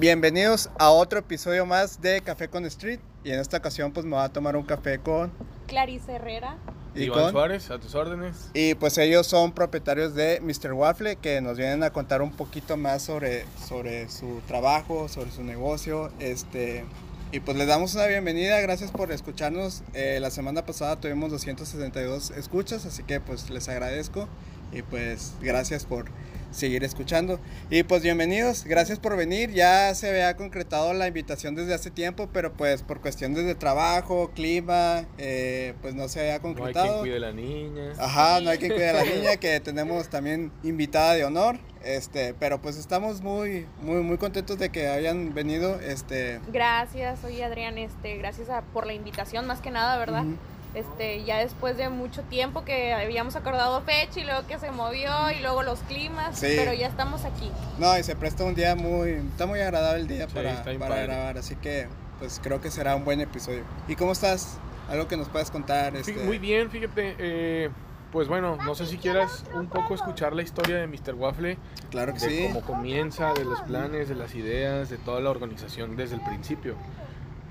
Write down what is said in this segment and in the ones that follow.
Bienvenidos a otro episodio más de Café con Street. Y en esta ocasión pues me voy a tomar un café con... Clarice Herrera. Y Iván con- Suárez, a tus órdenes. Y pues ellos son propietarios de Mr. Waffle que nos vienen a contar un poquito más sobre, sobre su trabajo, sobre su negocio. Este, y pues les damos una bienvenida, gracias por escucharnos. Eh, la semana pasada tuvimos 262 escuchas, así que pues les agradezco. Y pues gracias por seguir escuchando. Y pues bienvenidos, gracias por venir. Ya se había concretado la invitación desde hace tiempo, pero pues por cuestiones de trabajo, clima, eh, pues no se había No hay concretado. quien cuide a la niña. Ajá, no hay que cuidar a la niña, que tenemos también invitada de honor, este, pero pues estamos muy, muy, muy contentos de que hayan venido, este, Gracias, soy Adrián, este, gracias a- por la invitación más que nada, ¿verdad? ujú. Este, ya después de mucho tiempo que habíamos acordado fecha y luego que se movió y luego los climas, Sí. pero ya estamos aquí. no, y se presta un día muy, está muy agradable el día Sí, para, para grabar, así que pues creo que será un buen episodio. ¿Y cómo estás? Algo que nos puedas contar, este, Muy bien, fíjate. eh, pues bueno, no sé si quieras un poco escuchar la historia de Mr. Waffle, claro que de sí, cómo comienza, de los planes, de las ideas, de toda la organización desde el principio.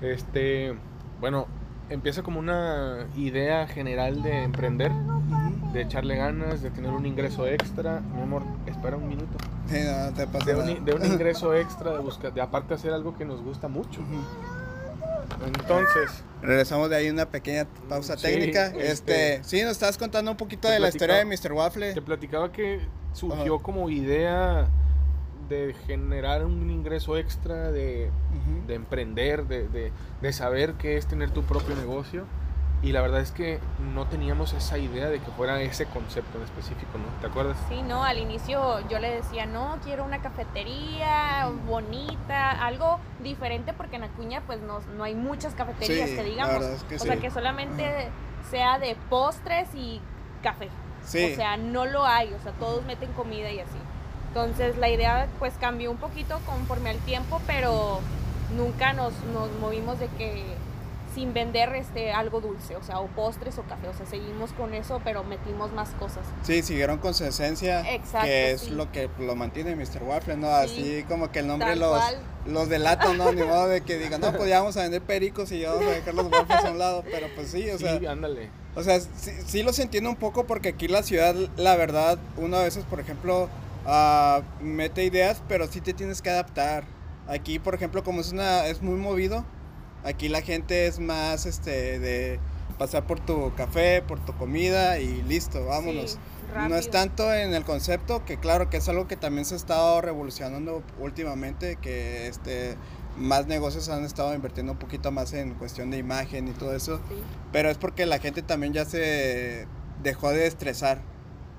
Este, bueno, empieza como una idea general de emprender, de echarle ganas, de tener un ingreso extra. Mi amor, espera un minuto. Sí, no te pasa De un, de ingreso extra, de buscar, de aparte hacer algo que nos gusta mucho. Entonces, Regresamos de ahí una pequeña pausa Sí, técnica, este, este, sí, nos estabas contando un poquito de la historia de Mr. Waffle. Te platicaba que surgió como idea de generar un ingreso extra, de, Ujú. de emprender, de, de- de saber qué es tener tu propio negocio. Y la verdad es que no teníamos esa idea de que fuera ese concepto en específico, ¿no? ¿Te acuerdas? Sí, no, al inicio yo le decía, no, quiero una cafetería bonita, algo diferente porque en Acuña pues no, no hay muchas cafeterías Sí, que la digamos. verdad es que o sí. sea, que solamente sea de postres y café. Sí. O sea, no lo hay, o sea, todos meten comida y así. Entonces la idea pues cambió un poquito conforme al tiempo, pero nunca nos, nos movimos de que sin vender este algo dulce, o sea, o postres o café, o sea, seguimos con eso, pero metimos más cosas. Sí, siguieron con su esencia, Exacto, que es sí. lo que lo mantiene Mr. Waffle, ¿no? Así como que el nombre los, cual. los delata, ¿no? Ni modo de que digan, no, pues ya vamos a vender pericos y ya vamos a dejar los waffles a un lado, pero pues sí, o sea, sí, ándale. o sea, sí, sí los entiendo un poco porque aquí la ciudad, la verdad, uno a veces, por ejemplo, ah, mete ideas, pero sí te tienes que adaptar. Aquí, por ejemplo, como es una, es muy movido, aquí la gente es más, este, de pasar por tu café, por tu comida y listo, vámonos. Sí, No es tanto en el concepto, que claro que es algo que también se ha estado revolucionando últimamente, que este más negocios han estado invirtiendo un poquito más en cuestión de imagen y todo eso, Sí. pero es porque la gente también ya se dejó de estresar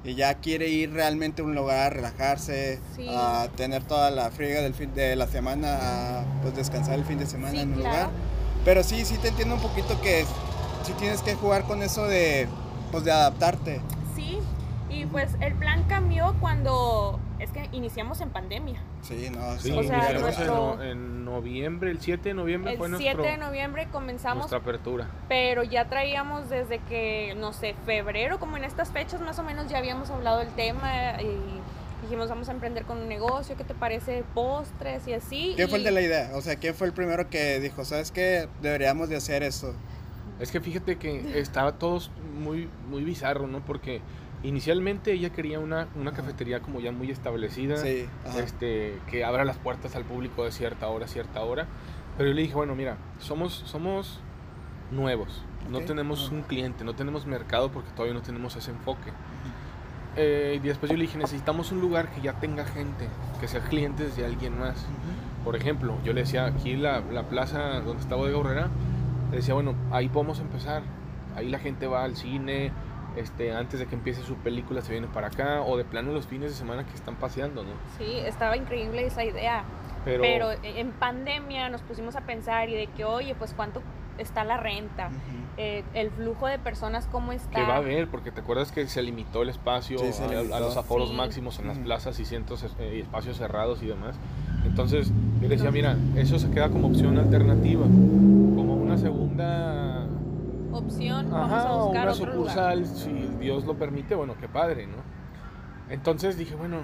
y ya quiere ir realmente a un lugar a relajarse, Sí. a tener toda la friega del fin de la semana, a pues descansar el fin de semana Sí, en un claro. lugar. Pero sí, sí te entiendo un poquito que sí tienes que jugar con eso de pues de adaptarte. Sí, y pues el plan cambió cuando es que iniciamos en pandemia. Sí, no, Sí, O sea, iniciamos en nuestro- no- en, noviembre, el 7 de noviembre El fue 7 nuestro- de noviembre comenzamos, nuestra apertura. pero ya traíamos desde que, no sé, febrero, como en estas fechas más o menos ya habíamos hablado del tema y dijimos vamos a emprender con un negocio, ¿qué te parece? Postres y así. ¿Quién fue el y- de la idea? O sea, ¿quién fue el primero que dijo, sabes qué? Deberíamos de hacer eso. Es que fíjate que estaba todo muy, muy bizarro, ¿no? Porque inicialmente ella quería una, una cafetería como ya muy establecida, Sí, este, que abra las puertas al público de cierta hora a cierta hora. Pero yo le dije, bueno, mira, somos, somos nuevos, no Ok. tenemos un cliente, no tenemos mercado porque todavía no tenemos ese enfoque. Eh, y después yo le dije, necesitamos un lugar que ya tenga gente, que sea clientes de alguien más. Por ejemplo, yo le decía, aquí la, la plaza donde está Bodega Horrera, le decía, bueno, ahí podemos empezar. Ahí la gente va al cine, este, antes de que empiece su película se viene para acá, o de plano los fines de semana que están paseando, ¿no? Sí, estaba increíble esa idea. Pero, Pero en pandemia nos pusimos a pensar y de que, oye, pues cuánto está la renta, Ujú. Eh, el flujo de personas, cómo está. ¿qué va a haber? Porque te acuerdas que se limitó el espacio Sí, se a, a limitó. los aforos Sí. máximos en las plazas y cientos eh, y espacios cerrados y demás. Entonces, yo decía, mira, eso se queda como opción alternativa, como una segunda Opción, vamos Ajá, a o buscar una otro sucursal, lugar. si Dios lo permite, bueno, qué padre, ¿no? Entonces dije, bueno,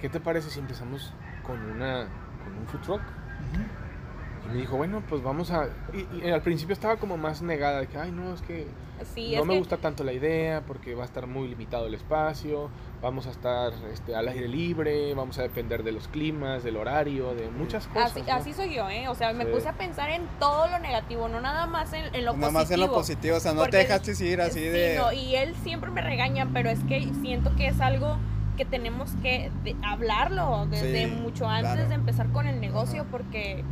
¿qué te parece si empezamos con una con un food truck? Y me dijo, bueno, pues vamos a... Y, y al principio estaba como más negada, de que, ay, no, es que Sí, no es me que- gusta tanto la idea porque va a estar muy limitado el espacio, vamos a estar este, al aire libre, vamos a depender de los climas, del horario, de muchas cosas. Así, ¿no? así soy yo, ¿eh? O sea, me Sí. puse a pensar en todo lo negativo, no nada más en, en lo Nada positivo. más en lo positivo, o sea, no Porque- te dejaste ir así Sí, de... no, y él siempre me regaña, pero es que siento que es algo que tenemos que de- hablarlo desde Sí, mucho antes claro. de empezar con el negocio, Ajá. porque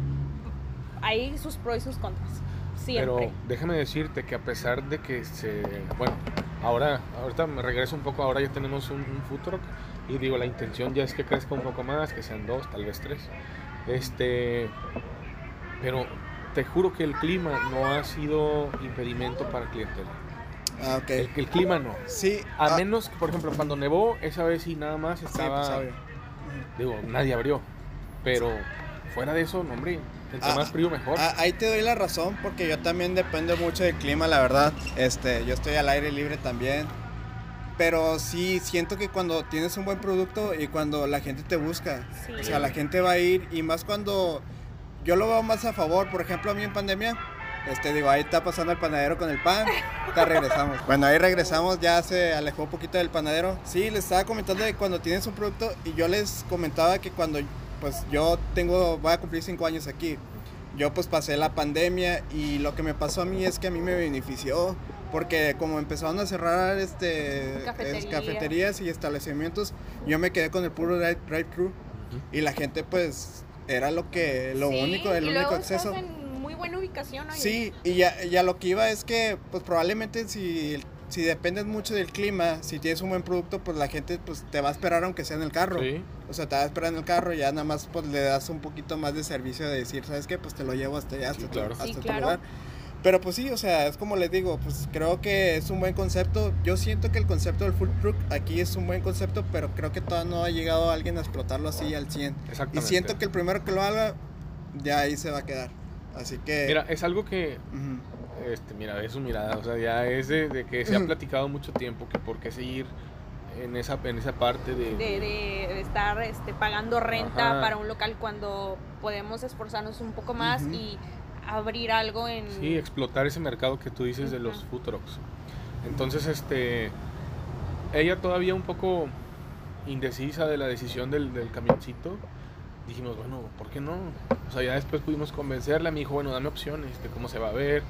hay sus pros y sus contras. Siempre. Pero déjame decirte que a pesar de que se... Bueno, ahora, ahorita me regreso un poco, ahora ya tenemos un, un food truck y digo, la intención ya es que crezca un poco más, que sean dos, tal vez tres. Este... Pero te juro que el clima no ha sido impedimento para clientela. Ah, ok. El, el clima no. Sí. A ah, menos, que, por ejemplo, cuando nevó, esa vez sí nada más sí, estaba... pues, obvio. digo, nadie abrió. Pero fuera de eso, no, hombre, entre Ah, más frío mejor. Ah, ahí te doy la razón porque yo también dependo mucho del clima, la verdad. Este, yo estoy al aire libre también. Pero sí siento que cuando tienes un buen producto y cuando la gente te busca, Sí. o sea, la gente va a ir y más cuando yo lo veo más a favor, por ejemplo, a mí en pandemia, este digo, ahí está pasando el panadero con el pan, ya regresamos. Bueno, ahí regresamos, ya se alejó un poquito del panadero. Sí, les estaba comentando de cuando tienes un producto y yo les comentaba que cuando pues yo tengo voy a cumplir cinco años aquí. Yo pues pasé la pandemia y lo que me pasó a mí es que a mí me benefició porque como empezaron a cerrar este Cafeterías. es- cafeterías y establecimientos, yo me quedé con el puro drive- drive-thru y la gente pues era lo que lo Sí, único, el y único luego acceso. estás en muy buena ubicación. oye. Sí, y ya, ya lo que iba es que, pues probablemente si, si dependes mucho del clima, si tienes un buen producto, pues la gente pues te va a esperar aunque sea en el carro. Sí. O sea, te va a esperar en el carro y ya nada más pues le das un poquito más de servicio de decir, ¿sabes qué? Pues te lo llevo hasta allá, hasta, Sí, tu- claro. hasta Sí, tu claro. lugar. Pero pues sí, o sea, es como les digo, pues creo que es un buen concepto. Yo siento que el concepto del food truck aquí es un buen concepto, pero creo que todavía no ha llegado alguien a explotarlo así al 100. Y siento que el primero que lo haga, ya ahí se va a quedar. Así que... Mira, es algo que ujú. Este, mira, ve su mirada, o sea, ya es de, de que se ha platicado mucho tiempo que por qué seguir en esa, en esa parte de... De, de- estar este, pagando renta Ajá. para un local cuando podemos esforzarnos un poco más Ujú. y abrir algo en... Sí, explotar ese mercado que tú dices de los food trucks. Entonces, este, ella todavía un poco indecisa de la decisión del, del camioncito. Dijimos, bueno, ¿por qué no? O sea, ya después pudimos convencerla. Me dijo, bueno, dame opciones de cómo se va a ver,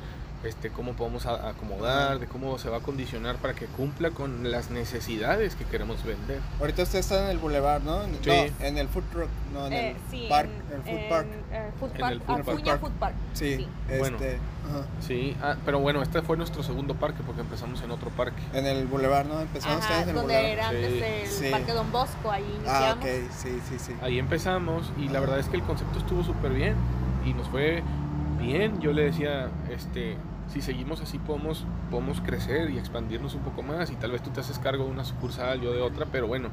este, cómo podemos acomodar, de cómo se va a condicionar para que cumpla con las necesidades que queremos vender. Ahorita usted está en el boulevard, ¿no? En- Sí. No, en el food truck, no, en Eh, el sí, park, en, el food en, park. eh, food En park, el food Acuña park. Food Park. Sí, sí. Bueno. este, ajá. Sí, ah, pero bueno, este fue nuestro segundo parque porque empezamos en otro parque. En el boulevard, ¿no? Empezamos Ajá, ustedes en el donde boulevard. era antes el Sí. Parque Don Bosco, ahí Ah, iniciamos. ok, sí, sí, sí. Ahí empezamos y la verdad es que el concepto estuvo súper bien y nos fue bien. Yo le decía, este, si seguimos así podemos, podemos crecer y expandirnos un poco más y tal vez tú te haces cargo de una sucursal, yo de otra, pero bueno,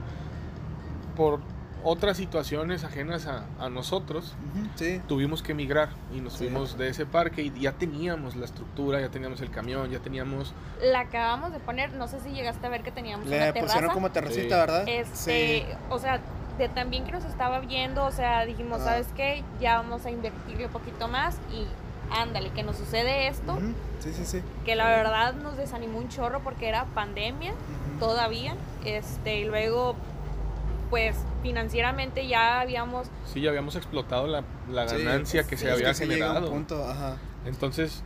por otras situaciones ajenas a, a nosotros, Sí, tuvimos que emigrar y nos Sí. fuimos de ese parque y ya teníamos la estructura, ya teníamos el camión, ya teníamos... La acabamos de poner, no sé si llegaste a ver que teníamos le una terraza. pusieron como terracita, Sí. ¿verdad? Este, o sea, de también que nos estaba viendo, o sea, dijimos, Ah. ¿sabes qué? Ya vamos a invertirle un poquito más y ándale, que nos sucede esto, Sí, sí, sí. que la verdad nos desanimó un chorro porque era pandemia todavía, este, y luego, pues, financieramente ya habíamos, Sí, ya habíamos explotado la, la Sí, ganancia que sí, se es había que generado. punto, ajá. Entonces,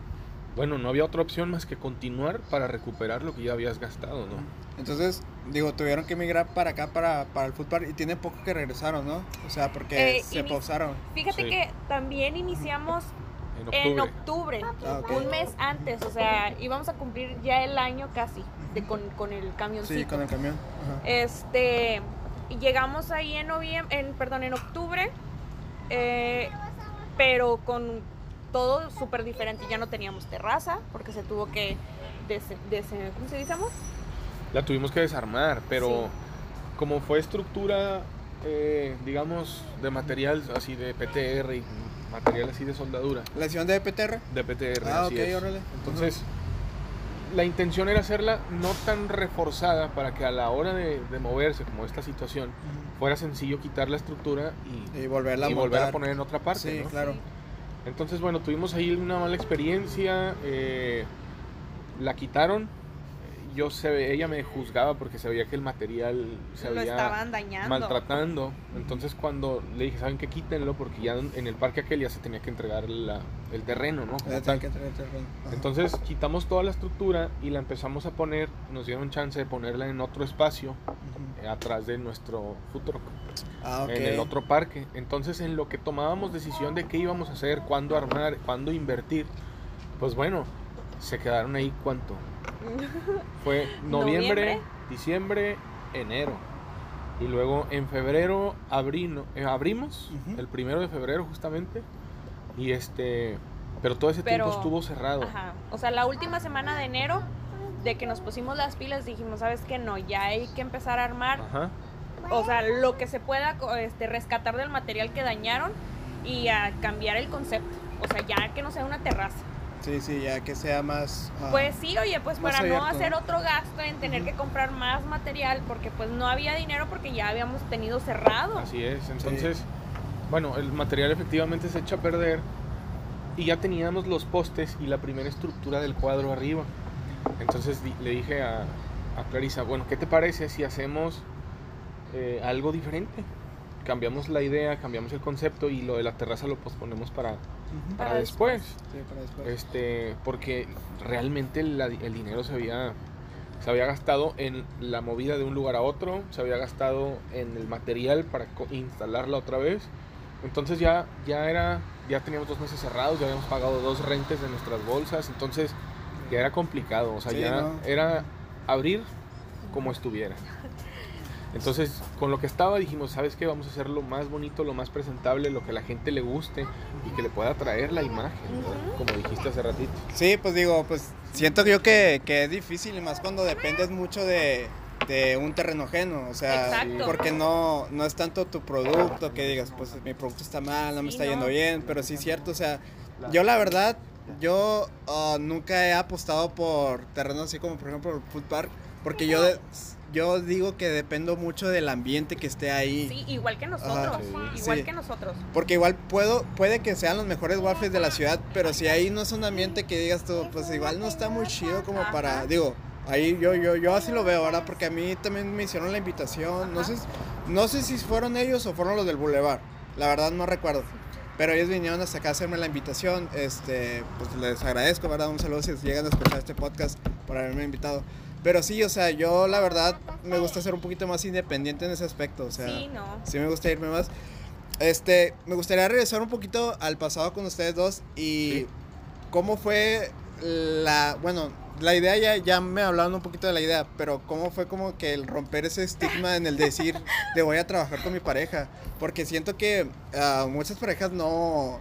bueno, no había otra opción más que continuar para recuperar lo que ya habías gastado, ¿no? Entonces, digo, tuvieron que emigrar para acá, para, para el park, y tiene poco que regresaron, ¿no? O sea, porque Eh, se pausaron. fíjate Sí. que también iniciamos En en octubre. Ah, ok. un mes antes, o sea, íbamos a cumplir ya el año casi de, con, con el camioncito. Sí, con el camión. Ajá. Este, y llegamos ahí en noviembre, en, perdón, en octubre, eh, pero con todo súper diferente. Ya no teníamos terraza porque se tuvo que, des, des- ¿cómo se dice, amor? La tuvimos que desarmar, pero Sí. como fue estructura, eh, digamos, de material así de PTR y material así de soldadura, ¿La acción de PTR? de PTR, Ah, así ok, es. órale. Entonces, la intención era hacerla no tan reforzada para que a la hora de, de moverse, como esta situación, fuera sencillo quitar la estructura y, Y volverla a y volver a poner en otra parte. Sí, ¿no? claro. Entonces, bueno, tuvimos ahí una mala experiencia. eh, la quitaron. Yo se ve- ella me juzgaba porque se veía que el material se Lo había estaban dañando. maltratando. Entonces, cuando le dije, ¿saben qué? Quítenlo porque ya en el parque aquel ya se tenía que entregar la- el terreno, ¿no? Como tal. que terreno. Entonces quitamos toda la estructura y la empezamos a poner, nos dieron chance de ponerla en otro espacio eh, atrás de nuestro truck, Ah, ok. en el otro parque. Entonces en lo que tomábamos decisión de qué íbamos a hacer, cuándo armar, cuándo invertir, pues bueno, se quedaron ahí cuánto. Fue noviembre, Noviembre. diciembre, enero. Y luego en febrero eh, abrimos, el primero de febrero justamente. Y este, pero todo ese Pero- tiempo estuvo cerrado. Ajá. O sea, la última semana de enero, de que nos pusimos las pilas, dijimos, ¿sabes qué? No, ya hay que empezar a armar. Ajá. O sea, lo que se pueda este, rescatar del material que dañaron y a cambiar el concepto. O sea, ya que no sea una terraza. Sí, sí, ya que sea más. ah, Pues sí, oye, pues para no hacer otro gasto en tener que comprar más material, porque pues no había dinero porque ya habíamos tenido cerrado. Así es, entonces, bueno, el material efectivamente se echa a perder y ya teníamos los postes y la primera estructura del cuadro arriba. Entonces di- le dije a, a Clarisa, bueno, ¿qué te parece si hacemos eh, algo diferente? Cambiamos la idea, cambiamos el concepto y lo de la terraza lo posponemos para, para, Para después. Sí, para después. Este, porque realmente la- el dinero se había, se había gastado en la movida de un lugar a otro, se había gastado en el material para instalarla otra vez. Entonces ya, ya era, ya teníamos dos meses cerrados, ya habíamos pagado dos rentes de nuestras bolsas, entonces ya era complicado, o sea, Sí, ya ¿no? era abrir como estuviera. Entonces, con lo que estaba dijimos, ¿sabes qué? Vamos a hacer lo más bonito, lo más presentable, lo que a la gente le guste y que le pueda traer la imagen, ¿verdad? como dijiste hace ratito. Sí, pues digo, pues siento yo que, que es difícil y más cuando dependes mucho de, de un terreno ajeno, o sea, Exacto. porque no, no es tanto tu producto que digas, pues mi producto está mal, no me está yendo bien, pero sí es cierto, o sea, yo la verdad, yo ah, nunca he apostado por terrenos así como por ejemplo el food park, porque yo, de- yo digo que dependo mucho del ambiente que esté ahí. Sí, igual que nosotros. Ajá. Sí. Igual Sí. que nosotros. Porque igual puedo, puede que sean los mejores waffles de la ciudad, pero si ahí no es un ambiente que digas tú, pues igual no está muy chido como Ajá. para, digo, ahí yo, yo, yo así lo veo, ¿verdad? Porque a mí también me hicieron la invitación, no sé, no sé si fueron ellos o fueron los del Boulevard, la verdad no recuerdo. Pero ellos vinieron hasta acá a hacerme la invitación, este, pues les agradezco, ¿verdad? Un saludo si llegan a escuchar este podcast por haberme invitado. Pero sí, o sea, yo la verdad me gusta ser un poquito más independiente en ese aspecto, o sea, Sí, no. sí me gusta irme más. Este, me gustaría regresar un poquito al pasado con ustedes dos y Sí. cómo fue la, bueno, la idea ya, ya me hablaron un poquito de la idea, pero cómo fue como que el romper ese estigma en el decir de voy a trabajar con mi pareja, porque siento que a muchas parejas no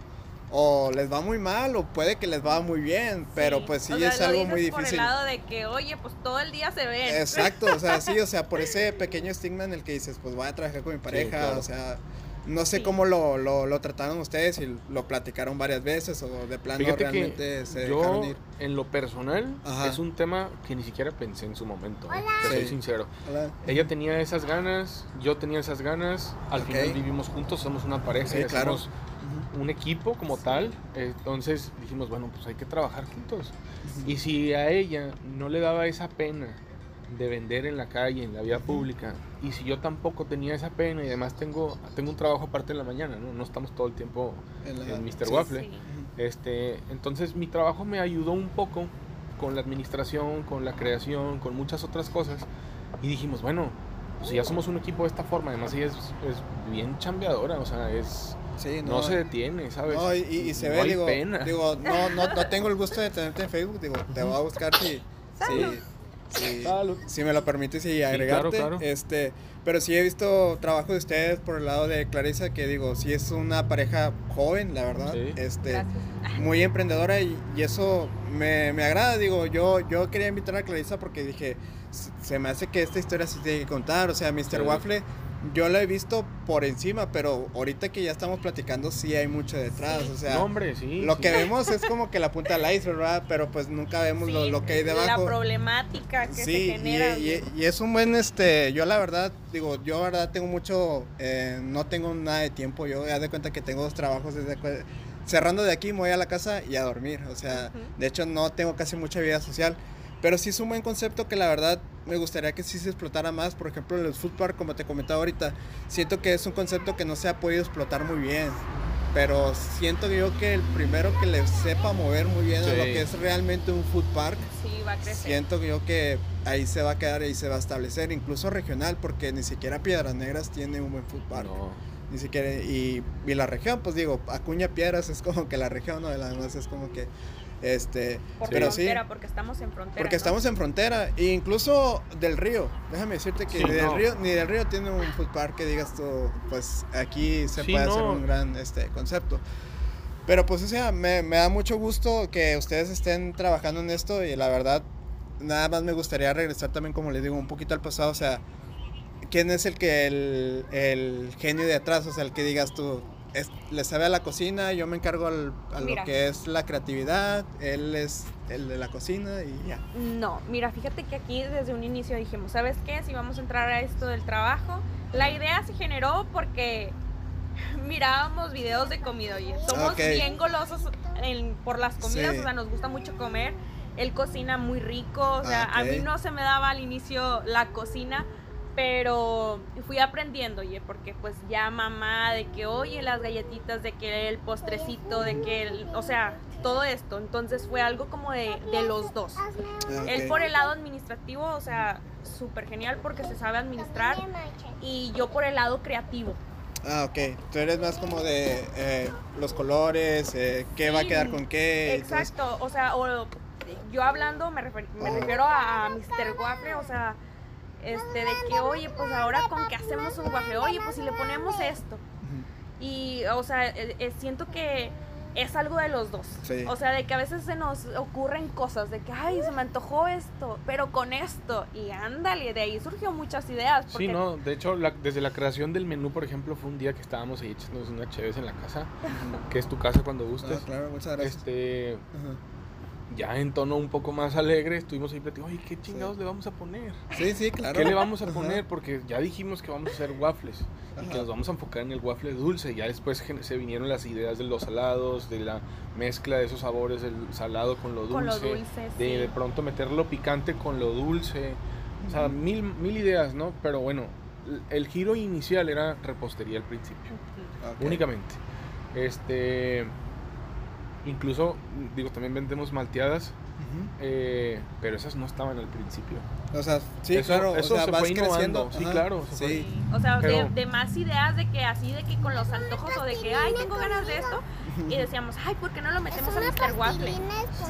o les va muy mal o puede que les va muy bien, pero pues sí O sea, es lo algo dices muy por difícil. el lado de que, oye, pues todo el día se ven. Exacto, o sea, sí, o sea, por ese pequeño estigma en el que dices, pues voy a trabajar con mi pareja, claro. o sea, no sé Sí. cómo lo, lo, lo trataron ustedes, si lo platicaron varias veces o de plano Fíjate realmente que se yo, dejaron ir. en lo personal, Ajá. es un tema que ni siquiera pensé en su momento, ¿eh? te soy sincero. Hola. Ella tenía esas ganas, yo tenía esas ganas, al final vivimos juntos, somos una pareja, Sí, y claro. hacemos un equipo como tal, entonces dijimos, bueno, pues hay que trabajar juntos. Y si a ella no le daba esa pena de vender en la calle, en la vía pública, y si yo tampoco tenía esa pena y además tengo, tengo un trabajo aparte en la mañana, ¿no? No estamos todo el tiempo En la- en Mr. sí. Waffle. Sí. Este, entonces mi trabajo me ayudó un poco con la administración, con la creación, con muchas otras cosas. Y dijimos, bueno, pues si ya somos un equipo de esta forma, además ella es, es bien chambeadora, o sea, es, Sí, no, se detiene, ¿sabes? No, y, y se No ve, hay digo, pena. digo no, no, no tengo el gusto de tenerte en Facebook, digo, te voy a buscar si, Salud. si, si, Salud. si me lo permites y agregarte. claro. Este, pero sí he visto trabajo de ustedes por el lado de Clarisa, que digo, sí es una pareja joven, la verdad. Sí. Este, Gracias. muy emprendedora y, y eso me, me agrada. Digo, yo, yo quería invitar a Clarisa porque dije, "S- se me hace que esta historia se tiene que contar. O sea, Mr. Sí. Waffle yo lo he visto por encima, pero ahorita que ya estamos platicando sí hay mucho detrás, o sea, No, hombre, sí. lo sí. que vemos es como que la punta del iceberg, ¿verdad? Pero pues nunca vemos lo, Sí, lo que hay debajo. La problemática que Sí, se y, genera. y- y es un buen, este, yo la verdad, digo, yo la verdad tengo mucho, eh, no tengo nada de tiempo, yo ya de cuenta que tengo dos trabajos desde, cerrando de aquí me voy a la casa y a dormir, o sea, de hecho no tengo casi mucha vida social, pero sí es un buen concepto que la verdad me gustaría que sí se explotara más, por ejemplo, en el food park, como te comentaba ahorita, siento que es un concepto que no se ha podido explotar muy bien. Pero siento yo que el primero que le sepa mover muy bien a lo que es realmente un food park, sí, va a crecer. Siento yo que ahí se va a quedar y se va a establecer, incluso regional, porque ni siquiera Piedras Negras tiene un buen food park. No. Ni siquiera, y, y la región, pues digo, Acuña Piedras es como que la región, ¿no? Y la demás es como que, este, Por pero sí, frontera, porque estamos en frontera. porque ¿no? estamos en frontera, e incluso del río, déjame decirte que Sí, ni, del no. río, ni del río tiene un food park que digas tú, pues aquí se Sí, puede hacer no. un gran este, concepto. Pero pues o sea, me, me da mucho gusto que ustedes estén trabajando en esto y la verdad, nada más me gustaría regresar también, como les digo, un poquito al pasado, o sea, ¿quién es el que el, el genio de atrás? O sea, el que digas tú, es, le sabe a la cocina, yo me encargo al- a lo que es la creatividad, él es el de la cocina y ya. No, mira, fíjate que aquí desde un inicio dijimos, ¿sabes qué? Si vamos a entrar a esto del trabajo, la idea se generó porque mirábamos videos de comida, oye, somos Ok. bien golosos en- por las comidas, Sí. o sea, nos gusta mucho comer, él cocina muy rico, o sea, Ah, a mí no se me daba al inicio la cocina, pero fui aprendiendo, oye, porque pues ya mamá, de que, oye, las galletitas, de que el postrecito, de que, el- o sea, todo esto, entonces fue algo como de, de los dos. Él por el lado administrativo, o sea, súper genial porque se sabe administrar. Y yo por el lado creativo. Ah, ok. Tú eres más como de eh, los colores, eh, qué va a quedar con qué. Exacto, o sea, o, yo hablando me, refer- me refiero a, a Mr. Waffle, o sea, este, de que, oye, pues ahora con qué hacemos un waffle, oye, pues si le ponemos esto. Y, o sea, eh, eh, siento que es algo de los dos. Sí. O sea, de que a veces se nos ocurren cosas, de que, ay, se me antojó esto, pero con esto. Y ándale, de ahí surgió muchas ideas. Sí, no, de hecho, la- desde la creación del menú, por ejemplo, fue un día que estábamos ahí echándonos una chévere en la casa, que es tu casa cuando gustes. Ah, claro, muchas gracias. Este, Ajá. Ya en tono un poco más alegre, estuvimos ahí platicando, oye, ¿qué chingados Sí. le vamos a poner? Sí, sí, claro. ¿Qué le vamos a Ajá. poner? Porque ya dijimos que vamos a hacer waffles y Ajá. que nos vamos a enfocar en el waffle dulce. Ya después se vinieron las ideas de los salados, de la mezcla de esos sabores del salado con lo dulce. Con lo dulce, de, sí. de pronto meterlo picante con lo dulce. O sea, mil, mil ideas, ¿no? Pero bueno, el giro inicial era repostería al principio, Ok. únicamente. Este. Incluso, digo, también vendemos malteadas, eh, pero esas no estaban al principio. O sea, sí, Eso- claro, eso o sea, se vas fue creciendo. sí, ajá, claro, se. Sí. O sea, de, Pero- de más ideas de que así, de que con los antojos o de que, ay, tengo ganas de esto. Y decíamos, ay, ¿por qué no lo metemos a Mr. Waffle?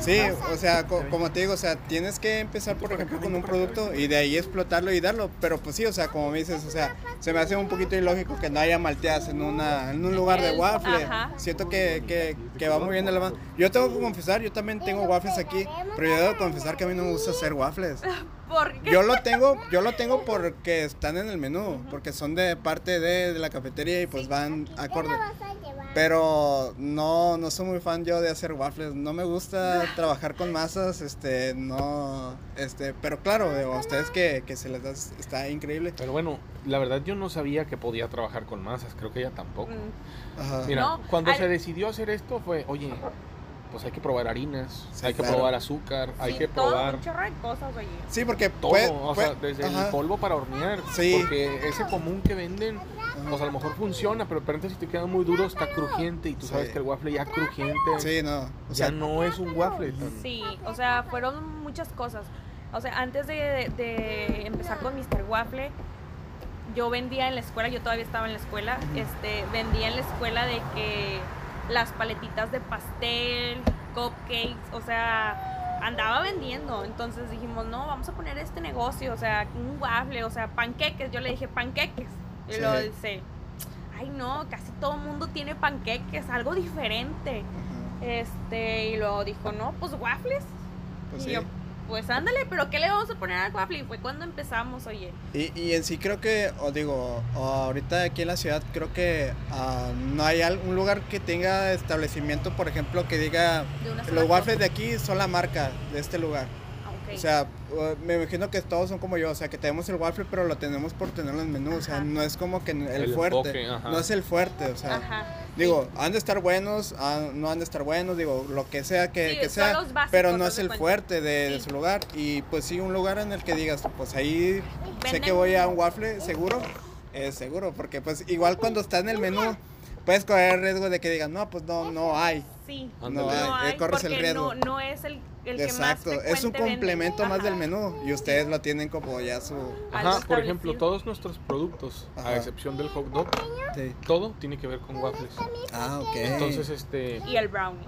Sí, o sea, co- como te digo, o sea, tienes que empezar, por ejemplo, con un producto y de ahí explotarlo y darlo, pero pues sí, o sea, como me dices, o sea, se me hace un poquito ilógico que no haya malteadas en una en un lugar de waffle. ajá. Siento que, que, que va muy bien de la mano. Yo tengo que confesar, yo también tengo waffles aquí, pero yo debo confesar que a mí no me gusta hacer waffles. Yo lo tengo, yo lo tengo porque están en el menú, porque son de parte de, de la cafetería y pues van acorde. Pero no, no soy muy fan yo de hacer waffles. No me gusta trabajar con masas, este, no, este, pero claro, digo, a ustedes que, que se les da, está increíble. Pero bueno, la verdad yo no sabía que podía trabajar con masas, creo que ella tampoco. Mm, Ajá. Mira, No, cuando al- se decidió hacer esto fue, oye, pues hay que probar harinas, Sí, hay que claro. probar azúcar, hay sí, que todo, probar un chorro de cosas, oye. Sí, porque todo, puede- o puede- sea, desde ajá, el polvo para hornear, Sí. porque ese común que venden, pues a lo mejor funciona, pero de repente si te queda muy duro está crujiente y tú sabes que el waffle ya crujiente Sí, no, o ya sea, no es un waffle. tan- Sí, o sea, fueron muchas cosas. O sea, antes de, de empezar con Mr. Waffle, yo vendía en la escuela, yo todavía estaba en la escuela, este, vendía en la escuela de que las paletitas de pastel, cupcakes, o sea, andaba vendiendo. Entonces dijimos, no, vamos a poner este negocio, o sea, un waffle, o sea, panqueques. Yo le dije, panqueques. Y Sí. luego dice, ay no, casi todo el mundo tiene panqueques, algo diferente. ajá, Este, y luego dijo, no, pues waffles. pues y sí. yo, pues ándale, pero ¿qué le vamos a poner al waffle? Y fue cuando empezamos, oye. Y, y en sí creo que, o digo, ahorita aquí en la ciudad creo que ah, no hay un lugar que tenga establecimiento, por ejemplo, que diga los waffles de aquí son la marca de este lugar. O sea, me imagino que todos son como yo, o sea, que tenemos el waffle, pero lo tenemos por tenerlo en el menú, o sea, no es como que el, fuerte, no es el fuerte, o sea, digo, han de estar buenos, no han de estar buenos, digo, lo que sea que, sea, pero no es el fuerte de, su lugar, y pues sí, un lugar en el que digas, pues ahí sé que voy a un waffle, seguro, es seguro, porque pues igual cuando está en el menú, puedes correr el riesgo de que digan, no, pues no, no hay. Sí, no, hay, corres el riesgo. No, no es el Exacto, es un complemento más del menú y ustedes lo tienen como ya su... Ajá, por ejemplo, todos nuestros productos, a excepción del hot dog, todo tiene que ver con waffles. Ah, ok. Entonces, este... Y el brownie.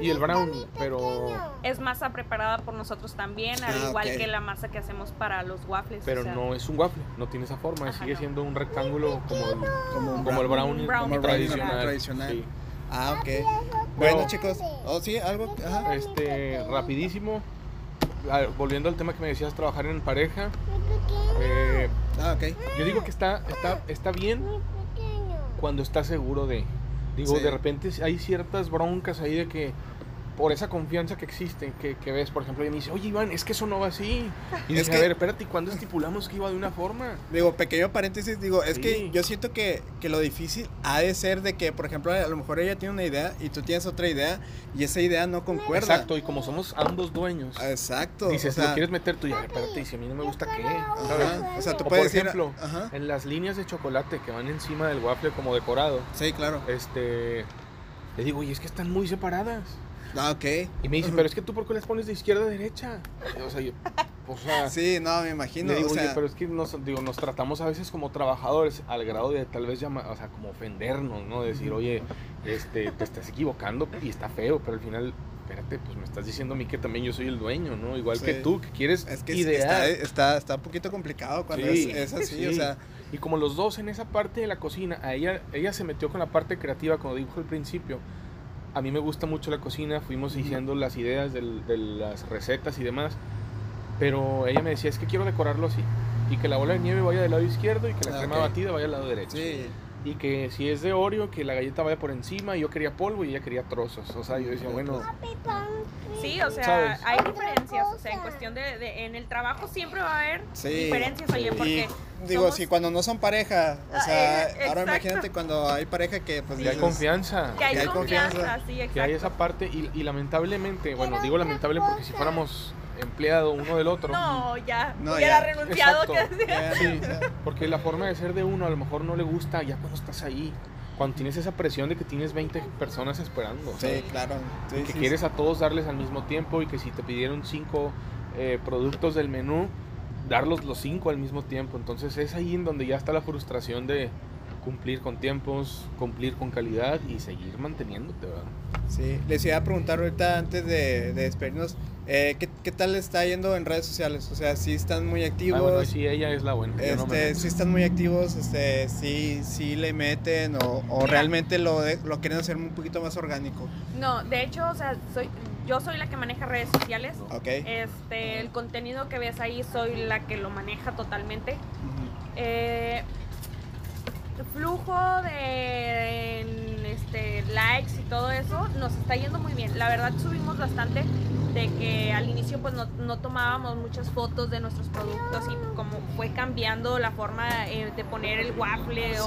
Y el brownie, pero... Es masa preparada por nosotros también, al ah, igual que la masa que hacemos para los waffles. Pero no es un waffle, no tiene esa forma, sigue siendo un rectángulo como el, como, el brownie, tradicional. tradicional. Ah, ok. Bueno, chicos, oh, sí, algo. Este, rapidísimo. Volviendo al tema que me decías, trabajar en pareja. Eh, ah, ok. Yo digo que está, está, está bien cuando estás seguro de. Digo, de repente hay ciertas broncas ahí de que por esa confianza que existe, que, que, ves, por ejemplo, y me dice, oye Iván, es que eso no va así. Y es que, a ver, espérate, ¿cuándo estipulamos que iba de una forma? Digo, pequeño paréntesis, digo, es que yo siento que, que, lo difícil ha de ser de que, por ejemplo, a lo mejor ella tiene una idea y tú tienes otra idea y esa idea no concuerda. Exacto, y como somos ambos dueños. Exacto. Dices, si lo quieres meter tú, ya, espérate, y si a mí no me gusta, ¿qué? O sea, tú puedes por ejemplo, en las líneas de chocolate que van encima del waffle como decorado. Sí, claro. Este, le digo, y es que están muy separadas. Ah, ok. Y me dicen, pero es que tú por qué las pones de izquierda a derecha. O sea, yo, o sea, sí, no, me imagino. digo, oye, pero es que nos, digo, nos tratamos a veces como trabajadores al grado de tal vez llamar, o sea, como ofendernos, ¿no? Decir, oye, este, te estás equivocando y está feo, pero al final espérate, pues me estás diciendo a mí que también yo soy el dueño, ¿no? Igual que tú, que quieres es que Está, está, está, un poquito complicado cuando es, así, o sea... Y como los dos en esa parte de la cocina, a ella, ella se metió con la parte creativa, como dijo al principio, a mí me gusta mucho la cocina, fuimos diciendo las ideas de las recetas y demás, pero ella me decía, es que quiero decorarlo así, y que la bola de nieve vaya del lado izquierdo y que la ah, crema batida vaya al lado derecho. Sí. Y que si es de Oreo, que la galleta vaya por encima, y yo quería polvo y ella quería trozos. O sea, yo decía, bueno. Sí, o sea, hay diferencias. O sea, en cuestión de, En el trabajo siempre va a haber diferencias, oye, porque. digo, si cuando no son pareja, o ah, sea, eh, ahora imagínate cuando hay pareja que pues. hay confianza. Que hay, confianza, sí, exacto. Que hay esa parte, y, y lamentablemente, bueno, digo lamentable porque si fuéramos empleado uno del otro. No, ya, no, hubiera renunciado. sí, porque la forma de ser de uno a lo mejor no le gusta ya cuando estás ahí. Cuando tienes esa presión de que tienes 20 personas esperando. Sí, claro. que quieres a todos darles al mismo tiempo y que si te pidieron cinco eh, productos del menú, darlos los cinco al mismo tiempo. Entonces es ahí en donde ya está la frustración de cumplir con tiempos, cumplir con calidad y seguir manteniéndote, ¿verdad? Sí, les iba a preguntar ahorita antes de, de despedirnos, eh, ¿qué, ¿qué, tal está yendo en redes sociales? O sea, si están muy activos. Ah, bueno, sí, ella es la buena. Este, si están muy activos, este, sí, sí le meten o, o realmente lo, lo quieren hacer un poquito más orgánico. No, de hecho, o sea, soy, yo soy la que maneja redes sociales. Okay. Este, el contenido que ves ahí soy la que lo maneja totalmente. eh, flujo de este, likes y todo eso nos está yendo muy bien. La verdad subimos bastante de que al inicio pues no, tomábamos muchas fotos de nuestros productos y como fue cambiando la forma eh, de poner el waffle o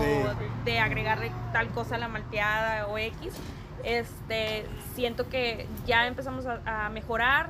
de agregarle tal cosa a la malteada o X este, siento que ya empezamos a, mejorar,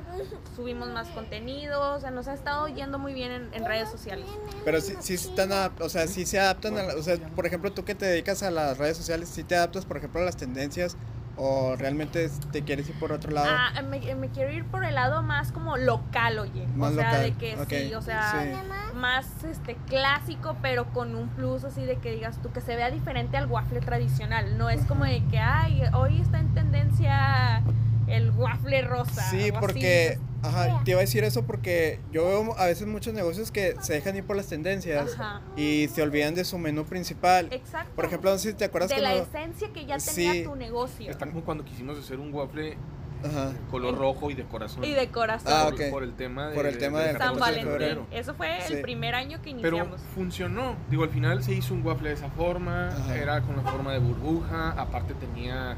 subimos más contenido, o sea, nos ha estado yendo muy bien en, redes sociales. Pero sí, sí están, o sea, sí se adaptan, a o sea, por ejemplo, tú que te dedicas a las redes sociales, sí te adaptas, por ejemplo, a las tendencias ¿O realmente te quieres ir por otro lado? Ah, me, quiero ir por el lado más como local, oye. o sea, de que sí, o sea, más este clásico, pero con un plus así de que digas tú que se vea diferente al waffle tradicional. No es como de que, ay, hoy está en tendencia el waffle rosa. Sí, porque Ajá, te iba a decir eso porque yo veo a veces muchos negocios que se dejan ir por las tendencias y se olvidan de su menú principal. Exacto. Por ejemplo, no sé si te acuerdas de la esencia que ya tenía tu negocio. Está como cuando quisimos hacer un waffle Ajá. color En- rojo y de corazón. Y de corazón. Ah, por, el tema de, Por el tema del San 14 de Valentín. Eso fue Sí. el primer año que Pero iniciamos. funcionó. Digo, al final se hizo un waffle de esa forma. Ajá. Era con la forma de burbuja. Aparte tenía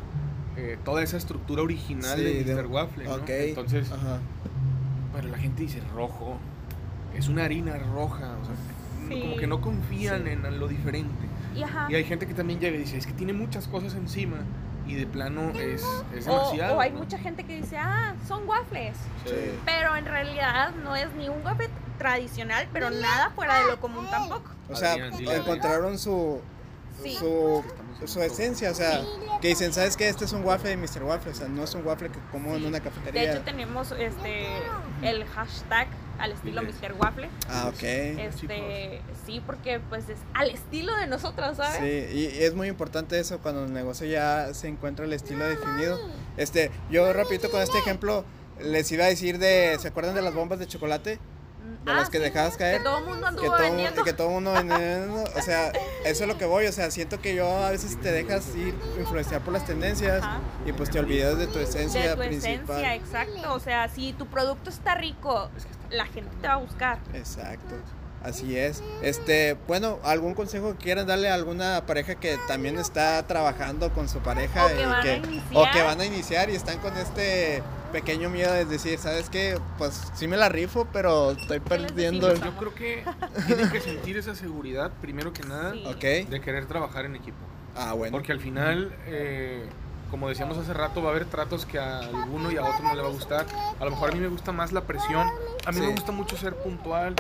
eh, toda esa estructura original Sí, de de- Mr. Waffle. ¿no? Entonces, Ajá. pero la gente dice rojo. Es una harina roja. O sea, Sí. como que no confían Sí. en lo diferente. Y, ajá. Y hay gente que también llega y dice, es que tiene muchas cosas encima. Y de plano es, es o, demasiado. o hay ¿no? mucha gente que dice, ah, son waffles. Sí. Pero en realidad no es ni un waffle tradicional, pero nada fuera de lo común tampoco. O sea, Adrián, encontraron su, Sí. su, su esencia, o sea, que dicen, ¿sabes qué? Este es un waffle de Mr. Waffle, o sea, no es un waffle que como en una De cafetería. hecho tenemos este el hashtag al estilo. Mr. Waffle. Ah, ok. Este, sí, porque pues es al estilo de nosotros, ¿sabes? Sí, y y es muy importante eso cuando el negocio ya se encuentra el estilo definido. Este, yo repito con este ejemplo, les iba a decir de, ¿se acuerdan de las bombas de chocolate? Mm, De las que dejabas caer. Que todo el mundo Que anduvo todo, vendiendo. que todo mundo vendiendo, o sea, eso es lo que voy, o sea, siento que yo a veces te dejas ir influenciar por las tendencias Ajá. y pues te olvidas de tu esencia de tu principal. esencia, exacto. O sea, si tu producto está rico, que la gente te va a buscar. Exacto. Así es. Este, bueno, algún consejo que quieran darle a alguna pareja que también está trabajando con su pareja O que y van a que iniciar. o que van a iniciar y están con este pequeño miedo de decir, ¿sabes qué? Pues sí me la rifo, pero estoy ¿Qué les perdiendo el... Yo creo que tienen que sentir esa seguridad, primero que nada, Sí. De querer trabajar en equipo. Ah, bueno. Porque al final, eh, como decíamos hace rato, va a haber tratos que a alguno y a otro no le va a gustar. A lo mejor a mí me gusta más la presión. A mí Sí. me gusta mucho ser puntual.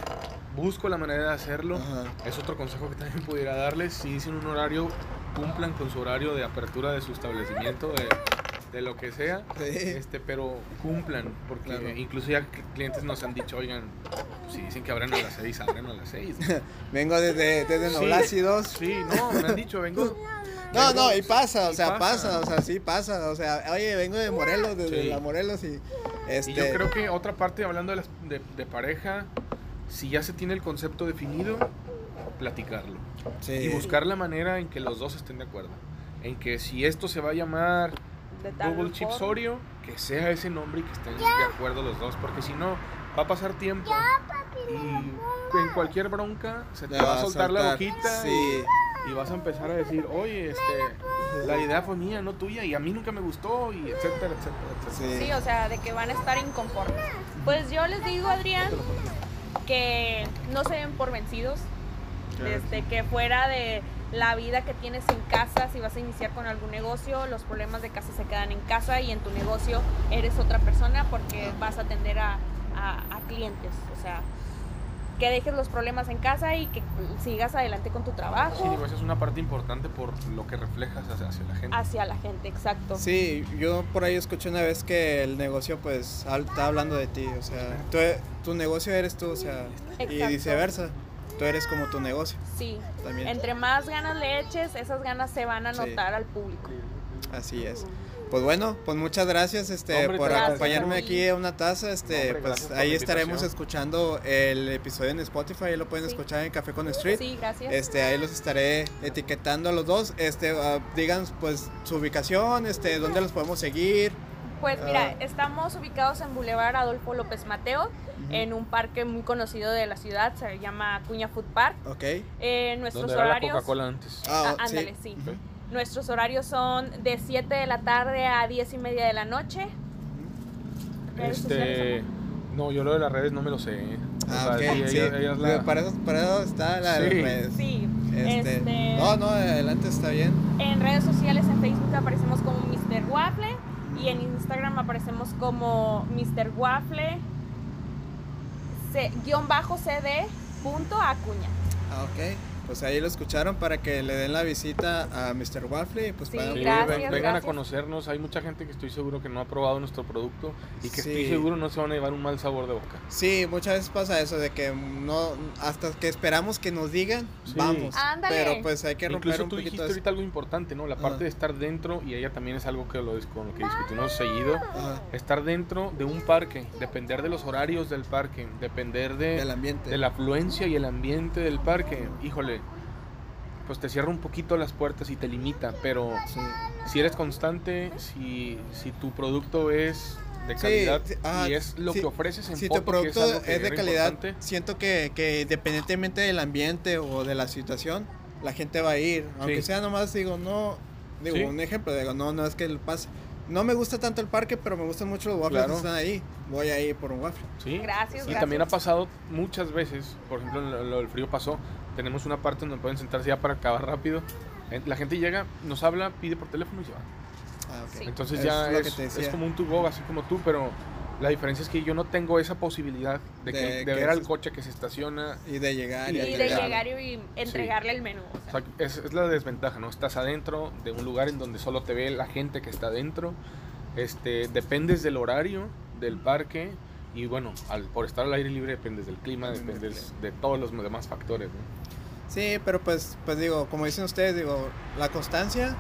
Busco la manera de hacerlo. Ajá. Es otro consejo que también pudiera darles. Si dicen un horario, cumplan con su horario de apertura de su establecimiento, de, de lo que sea. Sí. Este, pero cumplan, porque Claro. incluso ya clientes nos han dicho, oigan, si dicen que abren a las 6, abren a las 6. Vengo desde, desde Sí. Noblácidos. Sí, no, me han dicho, vengo. No, no, y pasa, o sea, pasa. pasa. o sea, sí pasa, o sea, oye, vengo de Morelos, desde Sí. la Morelos y este Y yo creo que otra parte, hablando de, las- de, de pareja, si ya se tiene el concepto definido, platicarlo. sí. Y buscar la manera en que los dos estén de acuerdo. En que si esto se va a llamar De tal Google Chips forma. Oreo, que sea ese nombre y que estén de acuerdo los dos. Porque si no, va a pasar tiempo y en cualquier bronca se te va a soltar la boquita Sí. y, y vas a empezar a decir, oye, este, la idea fue mía, no tuya, y a mí nunca me gustó, y etcétera, etcétera, etcétera. Sí. Sí, o sea, de que van a estar inconformes. Pues yo les digo, Adrián, que no se den por vencidos. Desde que fuera de la vida que tienes en casa, si vas a iniciar con algún negocio, los problemas de casa se quedan en casa y en tu negocio eres otra persona porque vas a atender a, a- a clientes. O sea, que dejes los problemas en casa y que sigas adelante con tu Sí, trabajo digo, esa es una parte importante por lo que reflejas hacia, hacia la gente. hacia la gente, exacto. Sí, yo por ahí escuché una vez que el negocio pues al- está hablando de ti, o sea, tú- tu negocio eres tú, o sea, y viceversa, tú eres como tu negocio Sí. también. Entre más ganas le eches, esas ganas se van a Sí. notar al público. Así es. Pues bueno, pues muchas gracias este Hombre, por gracias. acompañarme aquí a una taza, este Hombre, pues ahí estaremos escuchando el episodio en Spotify, ahí lo pueden Sí. escuchar en Café con Street. Sí, gracias. Este, ahí los estaré etiquetando a los dos. Este, ah, digan pues su ubicación, este, dónde los podemos seguir. Pues mira, Ah. estamos ubicados en Boulevard Adolfo López Mateo, en un parque muy conocido de la ciudad, se llama Cuña Food Park. Ok. Eh, nuestros Donde era la horarios. Coca-Cola antes. Ah, Ah, sí. ándale, sí. Nuestros horarios son de 7 de la tarde a 10 y media de la noche. Redes sociales, Este, no, yo lo de las redes no me lo sé. ¿eh? O Ah, sea, ok, sí, sí. ella- ella es la- Para, eso, para eso está la de las redes. Sí. Este, Este, No, no, adelante está bien. En redes sociales, en Facebook aparecemos como Mr. Waffle y en Instagram aparecemos como Mr. Waffle guion bajo CD punto acuña. Ah. Pues ahí lo escucharon para que le den la visita a Mr. Waffle y pues Sí, para- Sí, gracias, ven- vengan gracias. a conocernos. Hay mucha gente que estoy seguro que no ha probado nuestro producto y que estoy seguro no se van a llevar un mal sabor de boca. Sí, muchas veces pasa eso de que no hasta que esperamos que nos digan, Sí. vamos. Ándale. Pero pues hay que romper Incluso un tú poquito dijiste eso. ahorita algo importante, ¿no? La parte de estar dentro, y ella también es algo que lo, con lo que discutimos seguido. Estar dentro de un parque, depender de los horarios del parque, depender de, del ambiente. de la afluencia y el ambiente del parque. Híjole, pues te cierra un poquito las puertas y te limita, pero Sí. si eres constante, si, si tu producto es de calidad sí, ah, y es lo sí, que ofreces en Si foto, tu que es, producto algo es, que de calidad, importante, siento que, que independientemente del ambiente o de la situación, la gente va a ir. Aunque Sí. sea nomás, digo, no, digo, Sí. un ejemplo, digo, no, no es que el pase. No me gusta tanto el parque, pero me gustan mucho los waffles Claro. que están ahí. Voy a ir por un waffle. Sí. Gracias, Y gracias. también ha pasado muchas veces, por ejemplo, lo, lo del frío pasó, tenemos una parte donde pueden sentarse ya para acabar rápido. La gente llega, nos habla, pide por teléfono y se va. Ah, ok. Sí. Entonces Es ya es, es como un to go, así como tú, pero la diferencia es que yo no tengo esa posibilidad de, que- De de que ver al es- coche que se estaciona. Y de llegar y, Y Y de de llegar. y entregarle el menú. o O sea. sea, es, es la desventaja, ¿no? Estás adentro de un lugar en donde solo te ve la gente que está adentro. Este, dependes del horario del parque y bueno, al, por estar al aire libre dependes del clima, dependes de todos los demás factores, ¿no? Sí, pero pues, pues digo, como dicen ustedes, digo, la constancia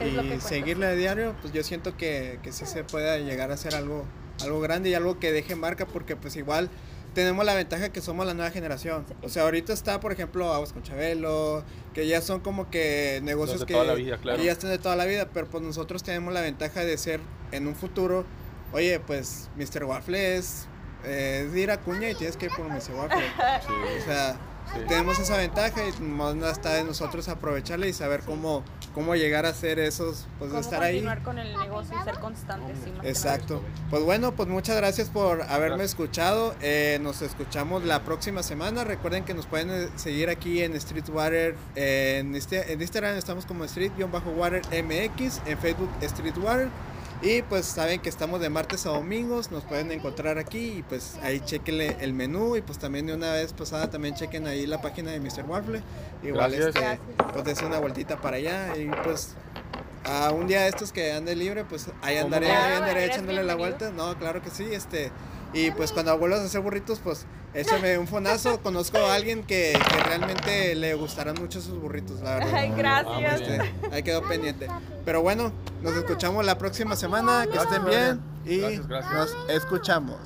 y seguirla de diario, pues yo siento que, que sí se puede llegar a hacer algo, algo grande y algo que deje marca, porque pues igual tenemos la ventaja que somos la nueva generación. O sea, ahorita está, por ejemplo, Aguas con Chabelo, que ya son como que negocios que, toda la vida, claro. que ya están de toda la vida, pero pues nosotros tenemos la ventaja de ser en un futuro, oye, pues Mr. Waffle es, eh, es ir a Cuña y tienes que ir por Mr. Waffle. O sea, Sí. tenemos esa ventaja y más está de nosotros aprovecharla y saber cómo, cómo llegar a hacer esos, pues de estar ahí. continuar con el negocio y ser constantes. sí, Exacto. Pues bueno, pues muchas gracias por haberme Gracias. escuchado. Eh, nos escuchamos la próxima semana. Recuerden que nos pueden eh, seguir aquí en Streetwater. eh, en, este, en Instagram estamos como Street-Water MX. En Facebook Streetwater. Y pues saben que estamos de martes a domingos. Nos pueden encontrar aquí. Y pues ahí chequenle el menú. Y pues también de una vez pasada también chequen ahí la página de Mr. Waffle. Igual Gracias. este, Gracias. pues una vueltita para allá. Y pues a un día de estos que ande libre, pues ahí ¿Cómo andaré, ahí andaré echándole la vuelta. No, claro que sí, este. Y pues cuando vuelvas a hacer burritos, pues échame un fonazo. Conozco a alguien que, que realmente le gustarán mucho sus burritos, la verdad. Ay, gracias. Este, ahí quedó pendiente. Pero bueno, nos escuchamos la próxima semana. Que estén bien. Y Gracias, gracias. nos escuchamos.